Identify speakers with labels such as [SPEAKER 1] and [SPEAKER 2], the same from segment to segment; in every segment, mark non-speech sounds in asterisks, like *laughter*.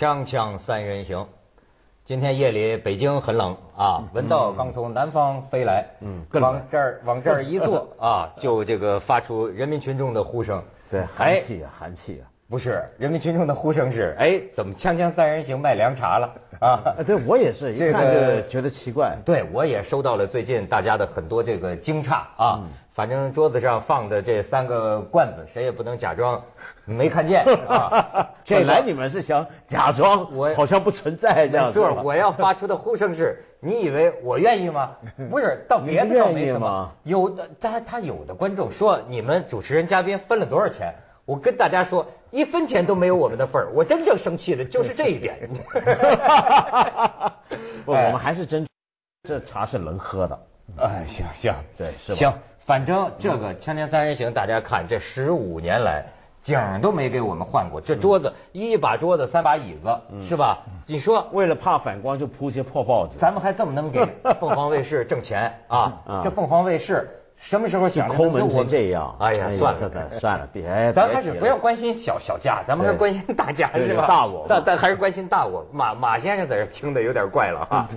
[SPEAKER 1] 锵锵三人行，今天夜里北京很冷啊，文道刚从南方飞来，
[SPEAKER 2] 嗯
[SPEAKER 1] 往这儿 *laughs* 往这儿一坐 *laughs* 啊，就这个发出人民群众的呼声。
[SPEAKER 2] 对，
[SPEAKER 1] 哎
[SPEAKER 2] 寒气啊，寒气啊。
[SPEAKER 1] 不是，人民群众的呼声是，哎，怎么锵锵三人行卖凉茶了啊？
[SPEAKER 2] 啊，*laughs* 对我也是，一看就觉得奇怪。
[SPEAKER 1] 对，我也收到了最近大家的很多这个惊诧啊。
[SPEAKER 2] 嗯
[SPEAKER 1] 反正桌子上放的这三个罐子，谁也不能假装没看见 *laughs* 啊。这个
[SPEAKER 2] 本来你们是想假装
[SPEAKER 1] 我
[SPEAKER 2] 好像不存在这样
[SPEAKER 1] 没错，
[SPEAKER 2] 是
[SPEAKER 1] 我要发出的呼声是：*laughs* 你以为我愿意吗？不是，到别的倒没什么
[SPEAKER 2] 吗。
[SPEAKER 1] 有的他他有的观众说你们主持人嘉宾分了多少钱？我跟大家说，一分钱都没有我们的份儿。我真正生气的就是这一点。*laughs* *laughs*
[SPEAKER 2] 不，我们还是真，这茶是能喝的。
[SPEAKER 1] 哎，行行，
[SPEAKER 2] 对是吧
[SPEAKER 1] 行，反正这个锵锵三人行，大家看这十五年来。景儿都没给我们换过，这桌子一把桌子三把椅子，是吧？你说
[SPEAKER 2] 为了怕反光，就铺些破报纸。
[SPEAKER 1] 咱们还这么能给 *laughs* 凤凰卫视挣钱啊
[SPEAKER 2] 啊？
[SPEAKER 1] 这凤凰卫视什么时候想
[SPEAKER 2] 抠门成这样。
[SPEAKER 1] 哎呀，算了
[SPEAKER 2] 算了算了，别。哎
[SPEAKER 1] 咱还是不要关心小小家，咱们还
[SPEAKER 2] 对
[SPEAKER 1] 关心大家是吧？
[SPEAKER 2] 大我
[SPEAKER 1] 但但还是关心大我。马马先生在这听的有点怪了哈。*laughs*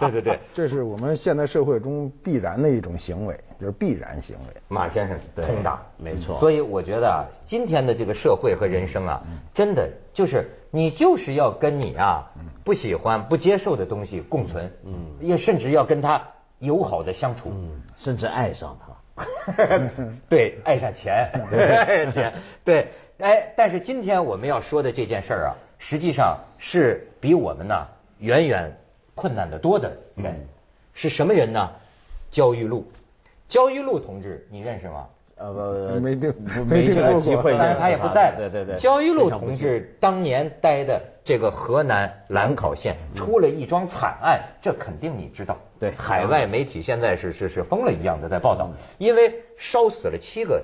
[SPEAKER 1] 对对对，
[SPEAKER 3] 这是我们现代社会中必然的一种行为，就是必然行为。
[SPEAKER 1] 马先生
[SPEAKER 2] 对
[SPEAKER 1] 通达，
[SPEAKER 2] 没错
[SPEAKER 1] 所以我觉得啊，今天的这个社会和人生啊，真的就是你就是要跟你啊不喜欢、不接受的东西共存，嗯，也甚至要跟他友好的相处。
[SPEAKER 2] 嗯，甚至爱上他。*laughs*
[SPEAKER 1] 对，爱上钱，爱上 *laughs* 钱，对，哎，但是今天我们要说的这件事儿啊，实际上是比我们呢远远困难的多的人，是什么人呢？焦裕禄，焦裕禄同志，你认识吗？
[SPEAKER 2] 呃，不 *laughs*
[SPEAKER 3] 没听
[SPEAKER 2] 这个机会认识，
[SPEAKER 1] 当然他也不在。
[SPEAKER 2] 对对对，
[SPEAKER 1] 焦裕禄同志当年待的这个河南兰考县出了一桩惨案，这肯定你知道。
[SPEAKER 2] 对
[SPEAKER 1] 海外媒体现在是是是疯了一样的在报道，因为烧死了七个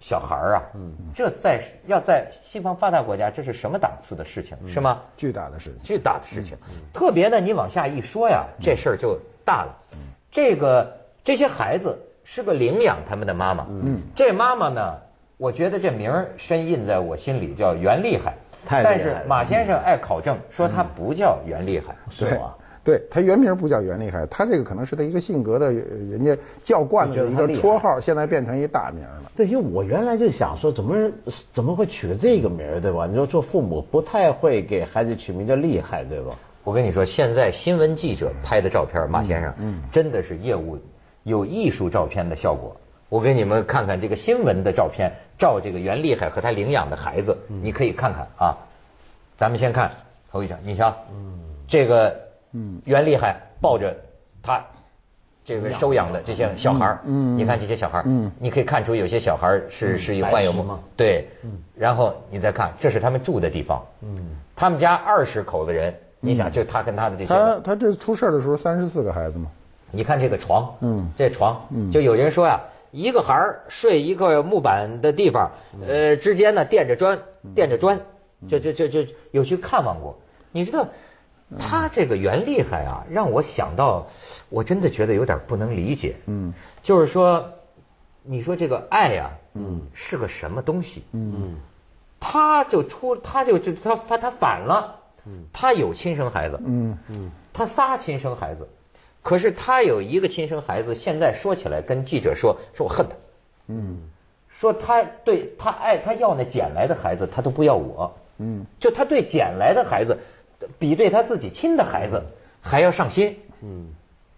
[SPEAKER 1] 小孩儿啊，这在要在西方发达国家，这是什么档次的事情，是吗？
[SPEAKER 3] 巨大的事情。
[SPEAKER 1] 巨大的事情。特别呢，你往下一说呀，这事儿就大了。这个这些孩子是个领养他们的妈妈，
[SPEAKER 3] 嗯
[SPEAKER 1] 这妈妈呢，我觉得这名儿深印在我心里，叫袁厉害。但
[SPEAKER 2] 太厉害了
[SPEAKER 1] 是马先生爱考证，说他不叫袁厉害。
[SPEAKER 2] 是吧？
[SPEAKER 3] 对他原名不叫袁厉害，他这个可能是他一个性格的，呃人家叫惯了的一个绰号，现在变成一大名了。
[SPEAKER 2] 对，因为我原来就想说，怎么怎么会取个这个名儿，对吧？你说做父母不太会给孩子取名叫厉害，对吧？
[SPEAKER 1] 我跟你说，现在新闻记者拍的照片，马先生，
[SPEAKER 3] 嗯
[SPEAKER 1] 真的是业务有艺术照片的效果。我给你们看看这个新闻的照片，照这个袁厉害和他领养的孩子，你可以看看啊。咱们先看头一张，你瞧，这个
[SPEAKER 3] 嗯。
[SPEAKER 1] 袁厉害抱着他这个收养的这些小孩儿，
[SPEAKER 3] 嗯嗯
[SPEAKER 1] 你看这些小孩儿，
[SPEAKER 3] 嗯
[SPEAKER 1] 你可以看出有些小孩儿是是有患有
[SPEAKER 2] 吗
[SPEAKER 1] 对，然后你再看，这是他们住的地方，
[SPEAKER 2] 嗯，
[SPEAKER 1] 他们家二十口子人，你想，就他跟他的这些
[SPEAKER 3] 他，他这出事儿的时候三十四个孩子嘛，
[SPEAKER 1] 你看这个床，
[SPEAKER 3] 嗯。
[SPEAKER 1] 这床，
[SPEAKER 3] 嗯。
[SPEAKER 1] 就有人说呀，一个孩儿睡一个木板的地方，呃，之间呢垫着砖，垫着砖，就就就就有去看望过，你知道。他这个袁厉害啊，让我想到，我真的觉得有点不能理解。
[SPEAKER 3] 嗯。
[SPEAKER 1] 就是说，你说这个爱呀、
[SPEAKER 2] 嗯。
[SPEAKER 1] 是个什么东西？
[SPEAKER 3] 嗯。
[SPEAKER 1] 他就出，他就就他他他反了，嗯。他有亲生孩子，
[SPEAKER 3] 嗯
[SPEAKER 2] 嗯。
[SPEAKER 1] 他仨亲生孩子，可是他有一个亲生孩子，现在说起来跟记者说，说我恨他，
[SPEAKER 3] 嗯
[SPEAKER 1] 说他对他爱他要那捡来的孩子，他都不要我，
[SPEAKER 3] 嗯
[SPEAKER 1] 就他对捡来的孩子，比对他自己亲的孩子还要上心。
[SPEAKER 2] 嗯，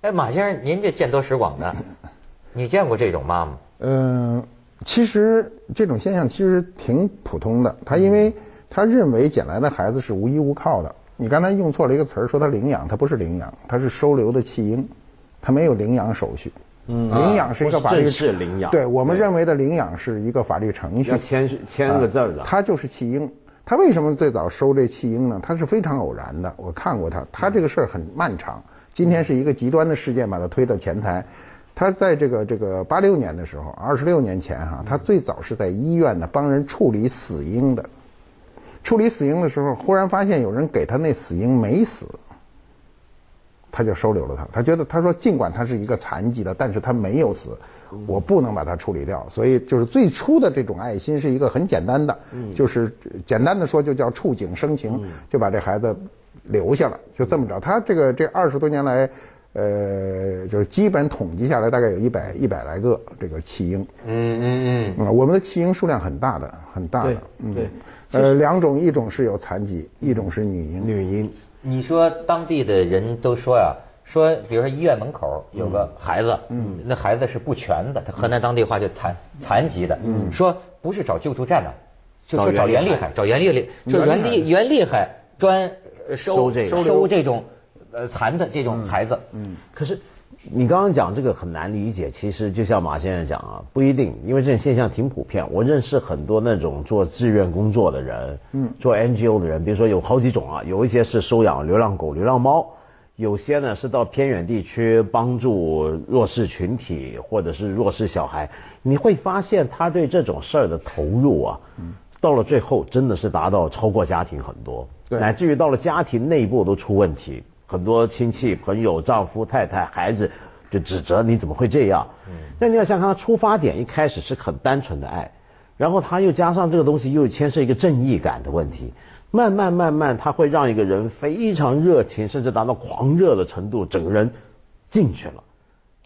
[SPEAKER 1] 哎，马先生，您这见多识广的，*laughs* 你见过这种妈妈？
[SPEAKER 3] 嗯，其实这种现象其实挺普通的。他因为他认为捡来的孩子是无依无靠的。你刚才用错了一个词儿，说他领养，他不是领养，他是收留的弃婴，他没有领养手续。
[SPEAKER 2] 嗯
[SPEAKER 3] 领养是一个法律
[SPEAKER 2] 不是领养
[SPEAKER 3] 对我们认为的领养是一个法律程序，
[SPEAKER 2] 要签签个字儿的
[SPEAKER 3] 啊他就是弃婴。他为什么最早收这弃婴呢？他是非常偶然的。我看过他，他这个事儿很漫长。今天是一个极端的事件，把他推到前台。他在这个这个八六年的时候，二十六年前哈，他最早是在医院呢帮人处理死婴的。处理死婴的时候，忽然发现有人给他那死婴没死，他就收留了他。他觉得他说，尽管他是一个残疾的，但是他没有死。我不能把他处理掉。所以就是最初的这种爱心是一个很简单的，就是简单的说就叫触景生情，就把这孩子留下了，就这么着。他这个这二十多年来。呃，就是基本统计下来，大概有一百一百来个这个弃婴。嗯嗯嗯。啊，我们的弃婴数量很大的，很大的。
[SPEAKER 2] 对。
[SPEAKER 3] 呃，两种，一种是有残疾，一种是女婴。
[SPEAKER 2] 女婴。
[SPEAKER 1] 你说当地的人都说呀，说比如说医院门口有个孩子，嗯，那孩子是不全的，他河南当地话就残残疾的，嗯，说不是找救助站的，就说找袁厉害，找袁厉害，就袁厉袁厉害专收收这种。呃，残的这种孩子，
[SPEAKER 2] 嗯，可是你刚刚讲这个很难理解，其实就像马先生讲啊，不一定，因为这种现象挺普遍。我认识很多那种做志愿工作的人，嗯，做 NGO 的人，比如说有好几种啊，有一些是收养流浪狗、流浪猫，有些呢是到偏远地区帮助弱势群体或者是弱势小孩。你会发现他对这种事儿的投入啊，嗯，到了最后真的是达到超过家庭很多，乃至于到了家庭内部都出问题。很多亲戚、朋友、丈夫、太太、孩子就指责你怎么会这样？嗯，那你要想看他出发点一开始是很单纯的爱，然后他又加上这个东西又牵涉一个正义感的问题，慢慢慢慢他会让一个人非常热情，甚至达到狂热的程度，整个人进去了。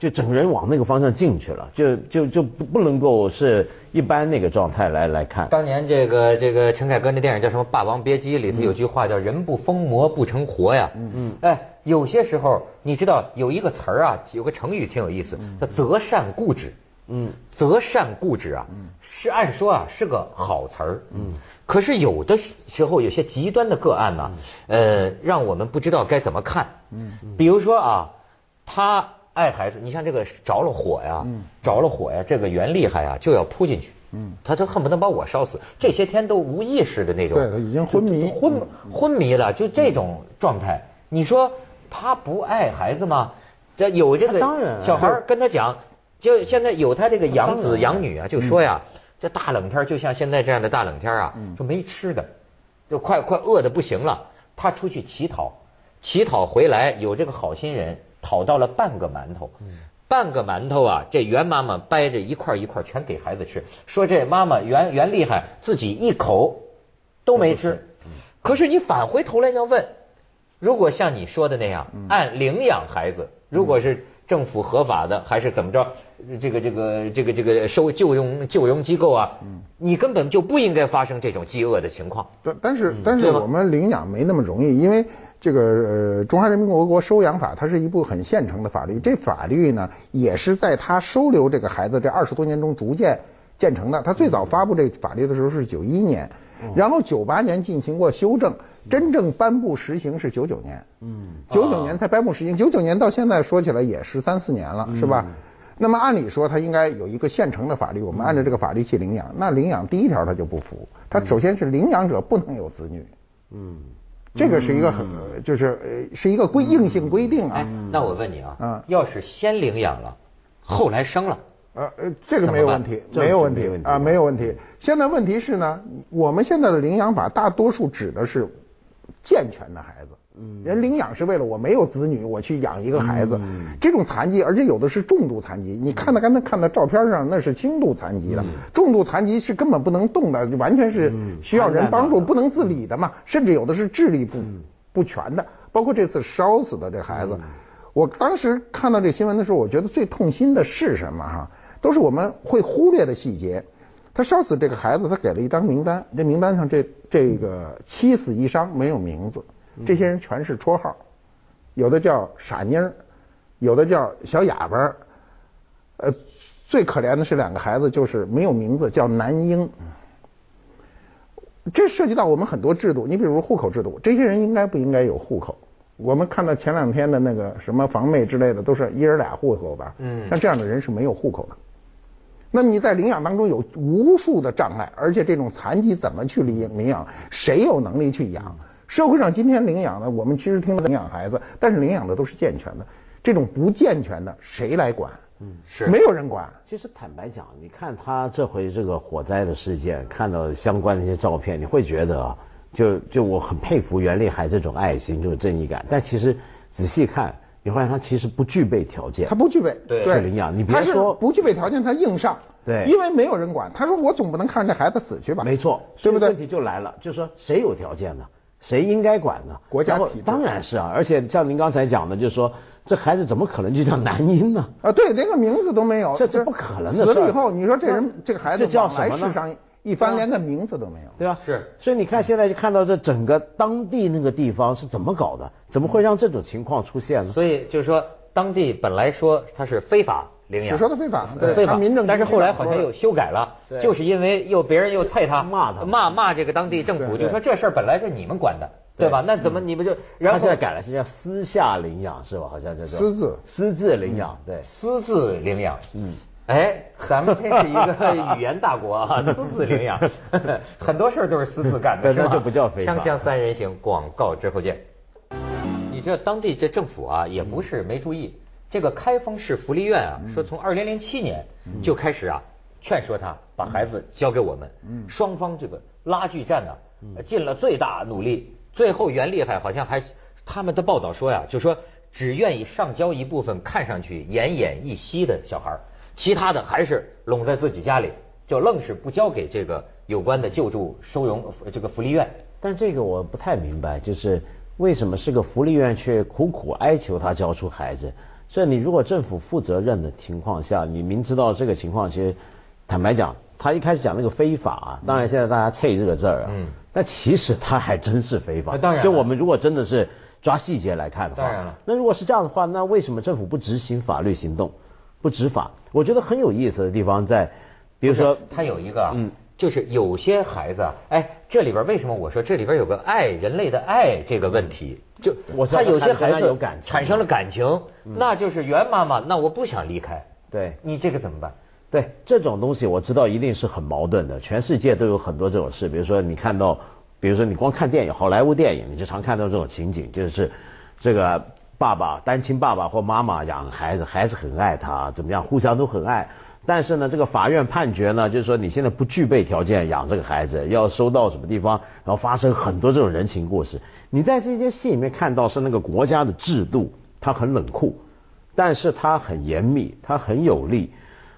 [SPEAKER 2] 就整个人往那个方向进去了，就就就不不能够是一般那个状态来来看。
[SPEAKER 1] 当年这个这个陈凯歌那电影叫什么《霸王别姬》里头有句话叫“人不疯魔不成活”呀。嗯嗯。哎，有些时候你知道有一个词儿啊，有个成语挺有意思，叫“择善固执”。嗯。择善固执啊，是按说啊是个好词儿。嗯。可是有的时候有些极端的个案呢，呃，让我们不知道该怎么看。嗯。比如说啊，他。爱孩子，你像这个着了火呀，着了火呀，这个袁厉害啊，就要扑进去，嗯，他就恨不得把我烧死。这些天都无意识的那种，
[SPEAKER 3] 对，已经昏迷，
[SPEAKER 1] 昏昏迷了，就这种状态。你说他不爱孩子吗？这有这个小孩跟他讲，就现在有他这个养子养女啊，就说呀，这大冷天就像现在这样的大冷天啊，就没吃的，就快快饿的不行了。他出去乞讨，乞讨回来有这个好心人。讨到了半个馒头，半个馒头啊！这袁妈妈掰着一块一块全给孩子吃，说这妈妈袁袁厉害，自己一口都没吃。可是你返回头来要问，如果像你说的那样，按领养孩子，如果是政府合法的，还是怎么着？这个这个这个这个收救佣救佣机构啊，嗯你根本就不应该发生这种饥饿的情况。
[SPEAKER 3] 但但是但是我们领养没那么容易，因为。这个，中华人民共和国收养法，它是一部很现成的法律。这法律呢，也是在他收留这个孩子这二十多年中逐渐建成的。他最早发布这法律的时候是九一年，然后九八年进行过修正，真正颁布实行是九九年。嗯，九九年才颁布实行，九九年到现在说起来也十三四年了，是吧？那么按理说，他应该有一个现成的法律，我们按照这个法律去领养。那领养第一条他就不服，他首先是领养者不能有子女。嗯。这个是一个很，就是呃，是一个规硬性规定啊。
[SPEAKER 1] 那我问你啊，要是先领养了，后来生了，
[SPEAKER 3] 呃呃，这个没有问题，没有问题啊，没有问题。现在问题是呢，我们现在的领养法大多数指的是健全的孩子。人领养是为了我没有子女，我去养一个孩子。这种残疾，而且有的是重度残疾。你看到刚才看到照片上，那是轻度残疾的，重度残疾是根本不能动的，完全是需要人帮助，不能自理的嘛。甚至有的是智力不不全的，包括这次烧死的这孩子。我当时看到这新闻的时候，我觉得最痛心的是什么？哈，都是我们会忽略的细节。他烧死这个孩子，他给了一张名单，这名单上这这个七死一伤没有名字。这些人全是绰号，有的叫傻妮儿，有的叫小哑巴，呃，最可怜的是两个孩子，就是没有名字，叫男婴。这涉及到我们很多制度，你比如户口制度，这些人应该不应该有户口？我们看到前两天的那个什么房妹之类的，都是一人俩户口吧？嗯，像这样的人是没有户口的。那么你在领养当中有无数的障碍，而且这种残疾怎么去领领养？谁有能力去养？社会上今天领养的，我们其实听到领养孩子，但是领养的都是健全的，这种不健全的谁来管？嗯，是没有人管。
[SPEAKER 2] 其实坦白讲，你看他这回这个火灾的事件，看到相关的一些照片，你会觉得，就就我很佩服袁立海这种爱心，这种正义感。但其实仔细看，你发现他其实不具备条件，
[SPEAKER 3] 他不具备
[SPEAKER 1] 对
[SPEAKER 2] 领养，你别说
[SPEAKER 3] 不具备条件，他硬上，
[SPEAKER 2] 对
[SPEAKER 3] 因为没有人管。他说我总不能看着这孩子死去吧？
[SPEAKER 2] 没错，
[SPEAKER 3] 对不对
[SPEAKER 2] 问题就来了，就是说谁有条件呢？谁应该管呢？
[SPEAKER 3] 国家体制
[SPEAKER 2] 当然是啊，而且像您刚才讲的，就是说这孩子怎么可能就叫男婴呢？
[SPEAKER 3] 啊，对，连个名字都没有，
[SPEAKER 2] 这这不可能的事儿
[SPEAKER 3] 死了以后，你说这人这个孩子
[SPEAKER 2] 这叫什么呢
[SPEAKER 3] 世上一般，连个名字都没有。
[SPEAKER 2] 对吧？
[SPEAKER 1] 是
[SPEAKER 2] 所以你看现在就看到这整个当地那个地方是怎么搞的，怎么会让这种情况出现呢？
[SPEAKER 1] 所以就是说，当地本来说他是非法领养，
[SPEAKER 3] 是说的非法对
[SPEAKER 1] 非法
[SPEAKER 3] 民政
[SPEAKER 1] 但是后来好像又修改了
[SPEAKER 2] 对，
[SPEAKER 1] 就是因为又别人又菜他
[SPEAKER 2] 骂他
[SPEAKER 1] 骂骂这个当地政府，就说这事儿本来是你们管的，对吧？那怎么你们就然
[SPEAKER 2] 他
[SPEAKER 1] 后
[SPEAKER 2] 现在改了，是叫私下领养是吧？好像叫做
[SPEAKER 3] 私自
[SPEAKER 2] 私自领养，对。
[SPEAKER 1] 私自领养？
[SPEAKER 2] 嗯。
[SPEAKER 1] 哎，咱们这是一个语言大国啊，私自领养，*laughs* 很多事儿都是私自干的，是吧？
[SPEAKER 2] 对那就不叫非法
[SPEAKER 1] 锵锵三人行，广告之后见。你这当地这政府啊，也不是没注意，这个开封市福利院啊，说从二零零七年就开始啊，劝说他把孩子交给我们，双方这个拉锯战呢、尽了最大努力，最后袁厉害好像还他们的报道说呀，就说只愿意上交一部分看上去奄奄一息的小孩，其他的还是拢在自己家里，就愣是不交给这个有关的救助收容呃这个福利院。
[SPEAKER 2] 但这个我不太明白，就是为什么是个福利院却苦苦哀求他交出孩子？这你如果政府负责任的情况下，你明知道这个情况，其实坦白讲，他一开始讲那个非法啊，当然现在大家啐这个字儿啊，
[SPEAKER 1] 嗯。
[SPEAKER 2] 但其实他还真是非法。
[SPEAKER 1] 当然
[SPEAKER 2] 就我们如果真的是抓细节来看的话，
[SPEAKER 1] 当然了。
[SPEAKER 2] 那如果是这样的话，那为什么政府不执行法律行动，不执法？我觉得很有意思的地方在，比如说
[SPEAKER 1] 他有一个啊，
[SPEAKER 2] 嗯
[SPEAKER 1] 就是有些孩子啊，哎，这里边为什么我说这里边有个爱人类的爱这个问题？就他有些孩子
[SPEAKER 2] 有感情
[SPEAKER 1] 产生了感情，那就是袁妈妈，那我不想离开，
[SPEAKER 2] 对。
[SPEAKER 1] 你这个怎么办？
[SPEAKER 2] 对这种东西，我知道一定是很矛盾的。全世界都有很多这种事，比如说你看到，比如说你光看电影，好莱坞电影，你就常看到这种情景，就是这个爸爸单亲爸爸或妈妈养孩子，孩子很爱他，怎么样，互相都很爱。但是呢，这个法院判决呢，就是说你现在不具备条件养这个孩子，要收到什么地方，然后发生很多这种人情故事。你在这些戏里面看到是那个国家的制度，它很冷酷，但是它很严密，它很有力。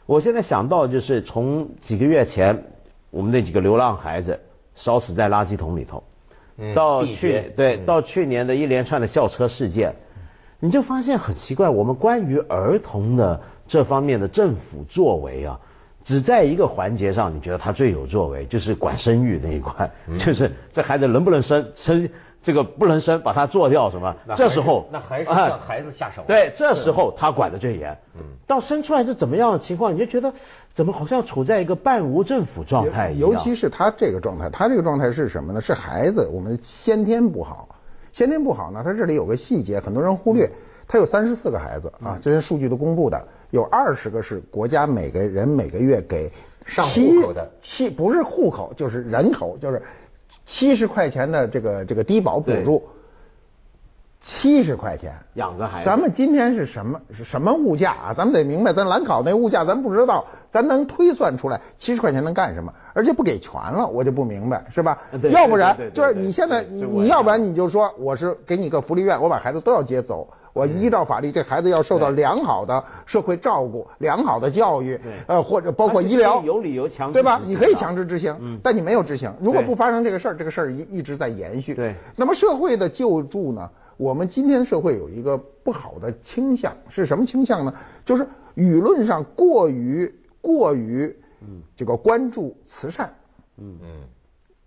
[SPEAKER 2] 我现在想到就是从几个月前，我们那几个流浪孩子烧死在垃圾桶里头，
[SPEAKER 1] 嗯
[SPEAKER 2] 到去对
[SPEAKER 1] 嗯
[SPEAKER 2] 到去年的一连串的校车事件，你就发现很奇怪，我们关于儿童的这方面的政府作为啊，只在一个环节上，你觉得他最有作为，就是管生育那一块，
[SPEAKER 1] 嗯
[SPEAKER 2] 就是这孩子能不能生，生这个不能生，把他做掉什么
[SPEAKER 1] 那，
[SPEAKER 2] 这时候
[SPEAKER 1] 那还是
[SPEAKER 2] 哎
[SPEAKER 1] 向孩子下手啊
[SPEAKER 2] 对，这时候他管的最严。
[SPEAKER 1] 嗯
[SPEAKER 2] 到生出来是怎么样的情况，你就觉得怎么好像处在一个半无政府状态一样。
[SPEAKER 3] 尤其是他这个状态，他这个状态是什么呢？是孩子，我们先天不好，先天不好呢。他这里有个细节，很多人忽略，他有三十四个孩子啊，这些数据都公布的，有二十个是国家每个人每个月给
[SPEAKER 1] 上户口的
[SPEAKER 3] 七不是户口就是人口，就是七十块钱的这个这个低保补助，七十块钱。
[SPEAKER 2] 养个孩子，
[SPEAKER 3] 咱们今天是什么是什么物价啊？咱们得明白，咱兰考那物价咱不知道，咱能推算出来七十块钱能干什么，而且不给全了，我就不明白，是吧？要不然就是你现在你你要不然你就说我是给你个福利院，我把孩子都要接走。我依照法律，这孩子要受到良好的社会照顾、良好的教育，呃，或者包括医疗，
[SPEAKER 2] 有理由强制
[SPEAKER 3] 对吧？你可以强制执行，
[SPEAKER 2] 嗯
[SPEAKER 3] 但你没有执行。如果不发生这个事儿，这个事儿一一直在延续。
[SPEAKER 2] 对
[SPEAKER 3] 那么社会的救助呢？我们今天社会有一个不好的倾向，是什么倾向呢？就是舆论上过于过于这个关注慈善，
[SPEAKER 1] 嗯嗯，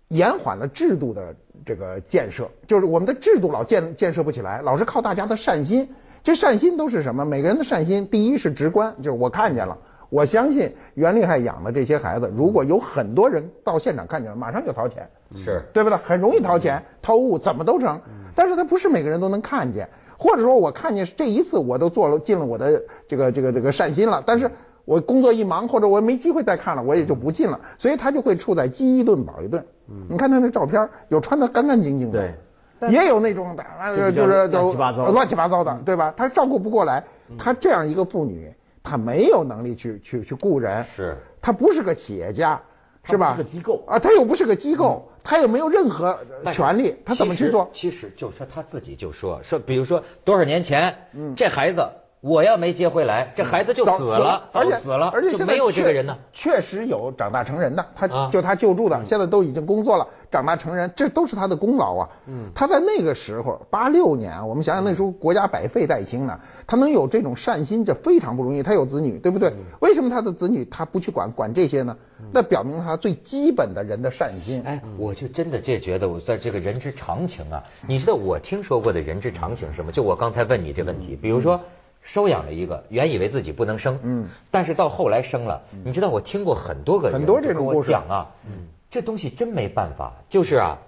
[SPEAKER 3] 延缓了制度的这个建设，就是我们的制度老建建设不起来，老是靠大家的善心。这善心都是什么？每个人的善心，第一是直观，就是我看见了，我相信袁厉害养的这些孩子，如果有很多人到现场看见了，马上就掏钱，
[SPEAKER 1] 是
[SPEAKER 3] 对不对？很容易掏钱、掏物，怎么都成。但是他不是每个人都能看见，或者说我看见这一次我都做了尽了我的这个这个这个善心了，但是我工作一忙或者我没机会再看了，我也就不进了，所以他就会处在饥一顿饱一顿。你看他那照片，有穿的干干净净的，
[SPEAKER 2] 对。
[SPEAKER 3] 也有那种的，啊
[SPEAKER 2] 就
[SPEAKER 3] 就是
[SPEAKER 2] 乱七八糟
[SPEAKER 3] 乱七八糟的，对吧？他照顾不过来，他这样一个妇女，她没有能力去去去雇人，
[SPEAKER 1] 是。
[SPEAKER 3] 她不是个企业家，是吧？
[SPEAKER 2] 是个机构。
[SPEAKER 3] 啊，他又不是个机构，他也没有任何权利，他怎么去做？
[SPEAKER 1] 其实就说他自己就说说，比如说多少年前，这孩子。我要没接回来，这孩子就死了，
[SPEAKER 3] 而且
[SPEAKER 1] 死了，
[SPEAKER 3] 而且
[SPEAKER 1] 就没有这个人呢。
[SPEAKER 3] 确实有长大成人的，他就他救助的，现在都已经工作了，长大成人，这都是他的功劳啊。嗯，他在那个时候，八六年，我们想想那时候国家百废待兴呢，他能有这种善心，这非常不容易。他有子女，对不对？为什么他的子女他不去管管这些呢？那表明他最基本的人的善心。
[SPEAKER 1] 哎，我就真的这觉得，我在这个人之常情啊，你知道我听说过的人之常情是什么？就我刚才问你这问题，比如说。收养了一个，原以为自己不能生，嗯，但是到后来生了，你知道我听过很多个
[SPEAKER 3] 很多这种
[SPEAKER 1] 故事。讲啊，嗯，这东西真没办法，就是啊，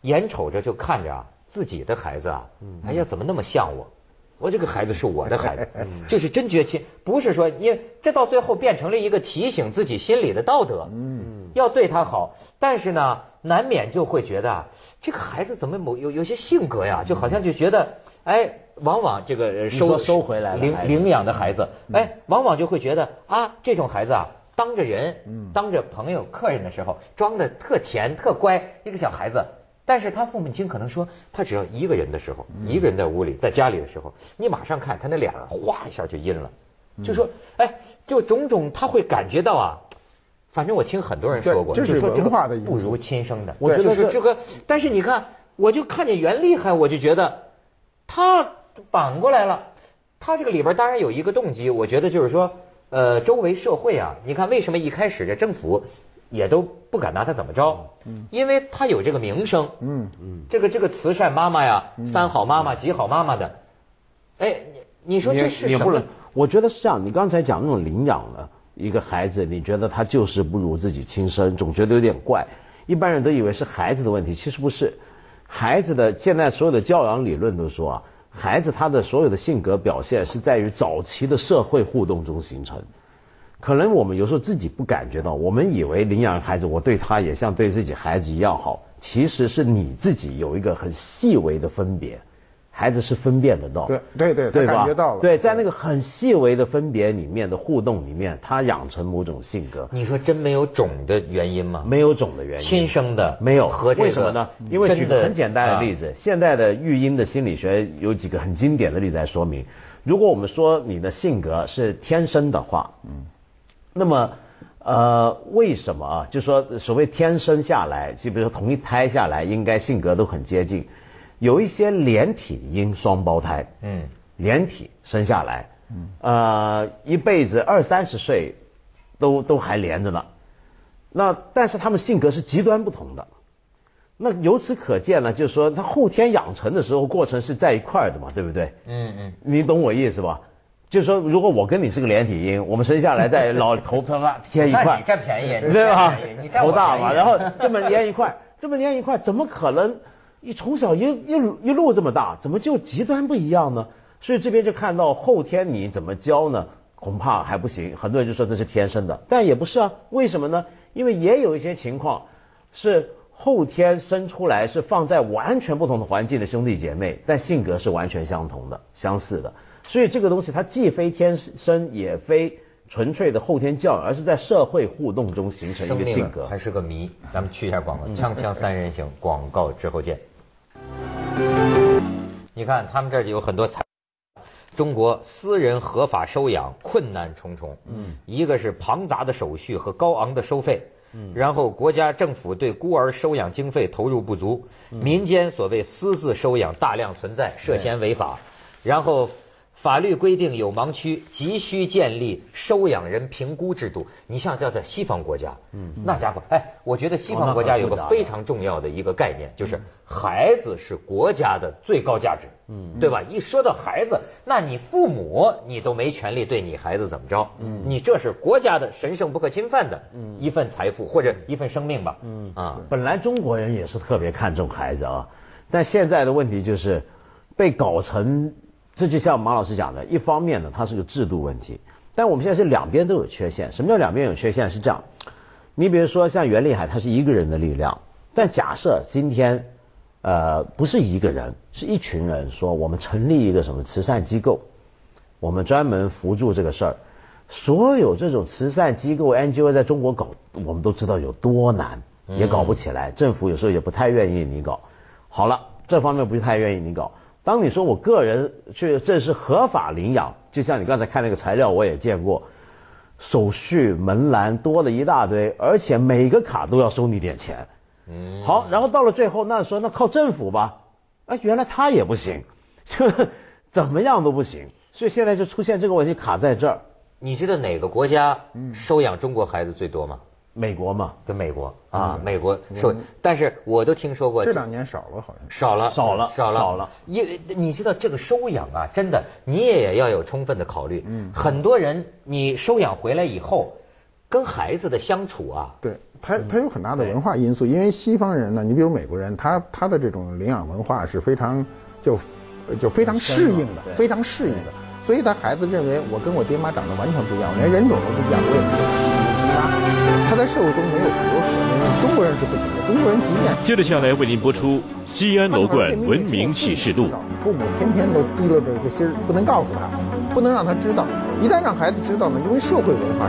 [SPEAKER 1] 眼瞅着就看着啊自己的孩子啊，哎呀怎么那么像我，我这个孩子是我的孩子，*laughs* 就是真绝亲，不是说因为这到最后变成了一个提醒自己心里的道德，嗯，要对他好，但是呢难免就会觉得这个孩子怎么某有有些性格呀，就好像就觉得哎。往往这个收
[SPEAKER 2] 收回来
[SPEAKER 1] 领领养的孩子，哎，往往就会觉得啊，这种孩子啊，当着人，当着朋友、客人的时候，装的特甜、特乖，一个小孩子。但是他父母亲可能说，他只要一个人的时候，一个人在屋里，在家里的时候，你马上看他那脸哗一下就阴了，就说，哎，就种种他会感觉到啊，反正我听很多人说过，
[SPEAKER 3] 就是
[SPEAKER 1] 说
[SPEAKER 3] 文化的
[SPEAKER 1] 不如亲生的。
[SPEAKER 2] 我觉得是
[SPEAKER 1] 这个，但是你看，我就看见袁厉害，我就觉得他。反过来了，他这个里边当然有一个动机，我觉得就是说，呃，周围社会啊，你看为什么一开始这政府也都不敢拿他怎么着？嗯，因为他有这个名声，嗯嗯，这个这个慈善妈妈呀，三好妈妈、几好妈妈的，哎，你你说这是什么？
[SPEAKER 2] 我觉得是这样。你刚才讲那种领养的一个孩子，你觉得他就是不如自己亲生，总觉得有点怪。一般人都以为是孩子的问题，其实不是。孩子的现在所有的教养理论都说啊。孩子他的所有的性格表现是在于早期的社会互动中形成，可能我们有时候自己不感觉到，我们以为领养孩子，我对他也像对自己孩子一样好，其实是你自己有一个很细微的分别。孩子是分辨得到，
[SPEAKER 3] 对对对，
[SPEAKER 2] 对
[SPEAKER 3] 感觉到了。
[SPEAKER 2] 对，在那个很细微的分别里面的互动里面，他养成某种性格。
[SPEAKER 1] 你说真没有种的原因吗？
[SPEAKER 2] 没有种的原因，
[SPEAKER 1] 亲生的
[SPEAKER 2] 没有。
[SPEAKER 1] 和
[SPEAKER 2] 为什么呢？因为举个很简单的例子，现在的育婴的心理学有几个很经典的例子来说明。如果我们说你的性格是天生的话，嗯，那么呃，为什么啊？就说所谓天生下来，就比如说同一胎下来，应该性格都很接近。有一些连体婴双胞胎，嗯，连体生下来，嗯，呃，一辈子二三十岁都都还连着呢。那但是他们性格是极端不同的。那由此可见呢，就是说他后天养成的时候过程是在一块儿的嘛，对不对？嗯嗯，你懂我意思吧？就是说，如果我跟你是个连体婴，我们生下来在 *laughs* 老头上贴一块，
[SPEAKER 1] 占便宜，
[SPEAKER 2] 对吧？
[SPEAKER 1] 你
[SPEAKER 2] 头大嘛，然后这么连一块，这么连一块，怎么可能？你从小一一一路这么大，怎么就极端不一样呢？所以这边就看到后天你怎么教呢？恐怕还不行。很多人就说这是天生的，但也不是啊。为什么呢？因为也有一些情况是后天生出来，是放在完全不同的环境的兄弟姐妹，但性格是完全相同的、相似的。所以这个东西它既非天生，也非纯粹的后天教育，而是在社会互动中形成一个性格，
[SPEAKER 1] 还是个谜。咱们去一下广告，锵锵三人行，广告之后见。你看，他们这儿就有很多财。中国私人合法收养困难重重，嗯，一个是庞杂的手续和高昂的收费，嗯，然后国家政府对孤儿收养经费投入不足，民间所谓私自收养大量存在，涉嫌违法，然后。法律规定有盲区，急需建立收养人评估制度。你像叫在西方国家，嗯，那家伙，哎，我觉得西方国家有个非常重要的一个概念，就是孩子是国家的最高价值，嗯，对吧？一说到孩子，那你父母你都没权利对你孩子怎么着，嗯，你这是国家的神圣不可侵犯的一份财富或者一份生命吧，嗯。
[SPEAKER 2] 啊，本来中国人也是特别看重孩子啊，但现在的问题就是被搞成。这就像马老师讲的，一方面呢，它是个制度问题，但我们现在是两边都有缺陷。什么叫两边有缺陷？是这样，你比如说像袁立海，他是一个人的力量，但假设今天呃不是一个人，是一群人说我们成立一个什么慈善机构，我们专门扶助这个事儿，所有这种慈善机构 NGO 在中国搞，我们都知道有多难，也搞不起来，政府有时候也不太愿意你搞。好了，这方面不太愿意你搞。当你说我个人去这是合法领养，就像你刚才看那个材料，我也见过，手续门栏多了一大堆，而且每个卡都要收你点钱。嗯，好，然后到了最后，那说那靠政府吧，哎，原来他也不行，就 *laughs* 怎么样都不行，所以现在就出现这个问题卡在这儿。
[SPEAKER 1] 你知道哪个国家收养中国孩子最多吗？
[SPEAKER 2] 美国嘛，
[SPEAKER 1] 就美国啊，美国收，但是我都听说过
[SPEAKER 3] 这两年少了，好像
[SPEAKER 1] 少了，
[SPEAKER 2] 少了，
[SPEAKER 1] 少了，
[SPEAKER 2] 少了。
[SPEAKER 1] 因为你知道这个收养啊，真的你也要有充分的考虑。嗯，很多人你收养回来以后，跟孩子的相处啊，
[SPEAKER 3] 对他他有很大的文化因素，因为西方人呢，你比如美国人，他他的这种领养文化是非常就就非常适应的，非常适应的，所以他孩子认为我跟我爹妈长得完全不一样，我连人种都不一样，我也不他在社会中没有隔阂，中国人是不行的。中国人即便
[SPEAKER 4] 接着下来为您播出《西安楼冠文明启示录》。
[SPEAKER 3] 父母天天都提溜着个心儿，不能告诉他，不能让他知道。一旦让孩子知道呢，因为社会文化。